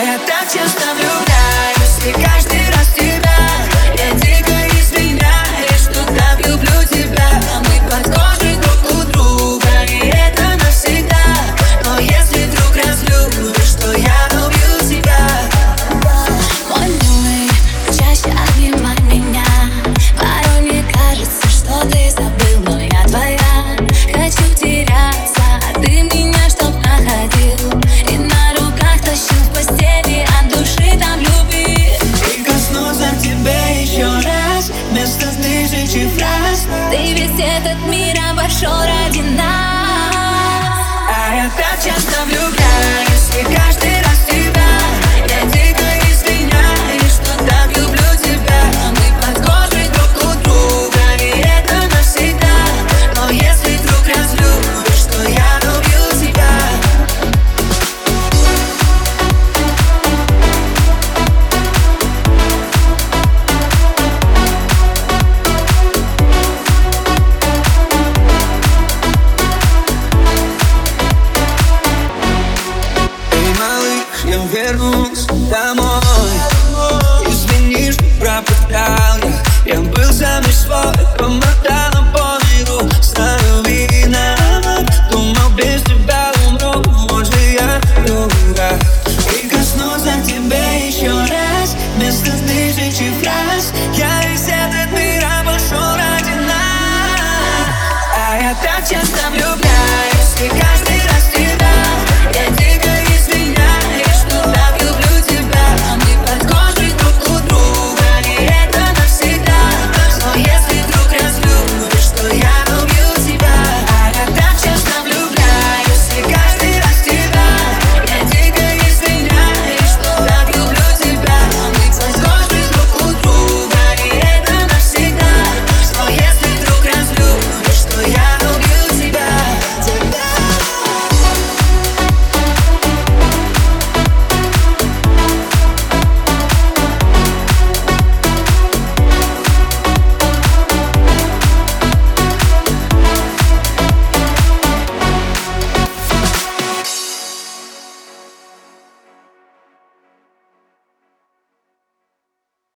Я так честно влюбляюсь И каждый раз тебя. Я дико изменяюсь Что так люблю тебя. А мы под кожей друг у друга И это навсегда. Но если вдруг разлюбишь То я убью тебя. Мой милый, чаще обнимай тебе еще раз. Вместо тысячи фраз. Ты весь этот мир обошел ради нас. А я так часто влюблен. домой. Извини, что пропускал я. Я был сам свой, помотал на помню Знаю, думал, без тебя умру. Может, я дура Прикоснусь к тебе еще раз. Вместо тысячи фраз. Я из этого мира пошел ради А я так часто влюблен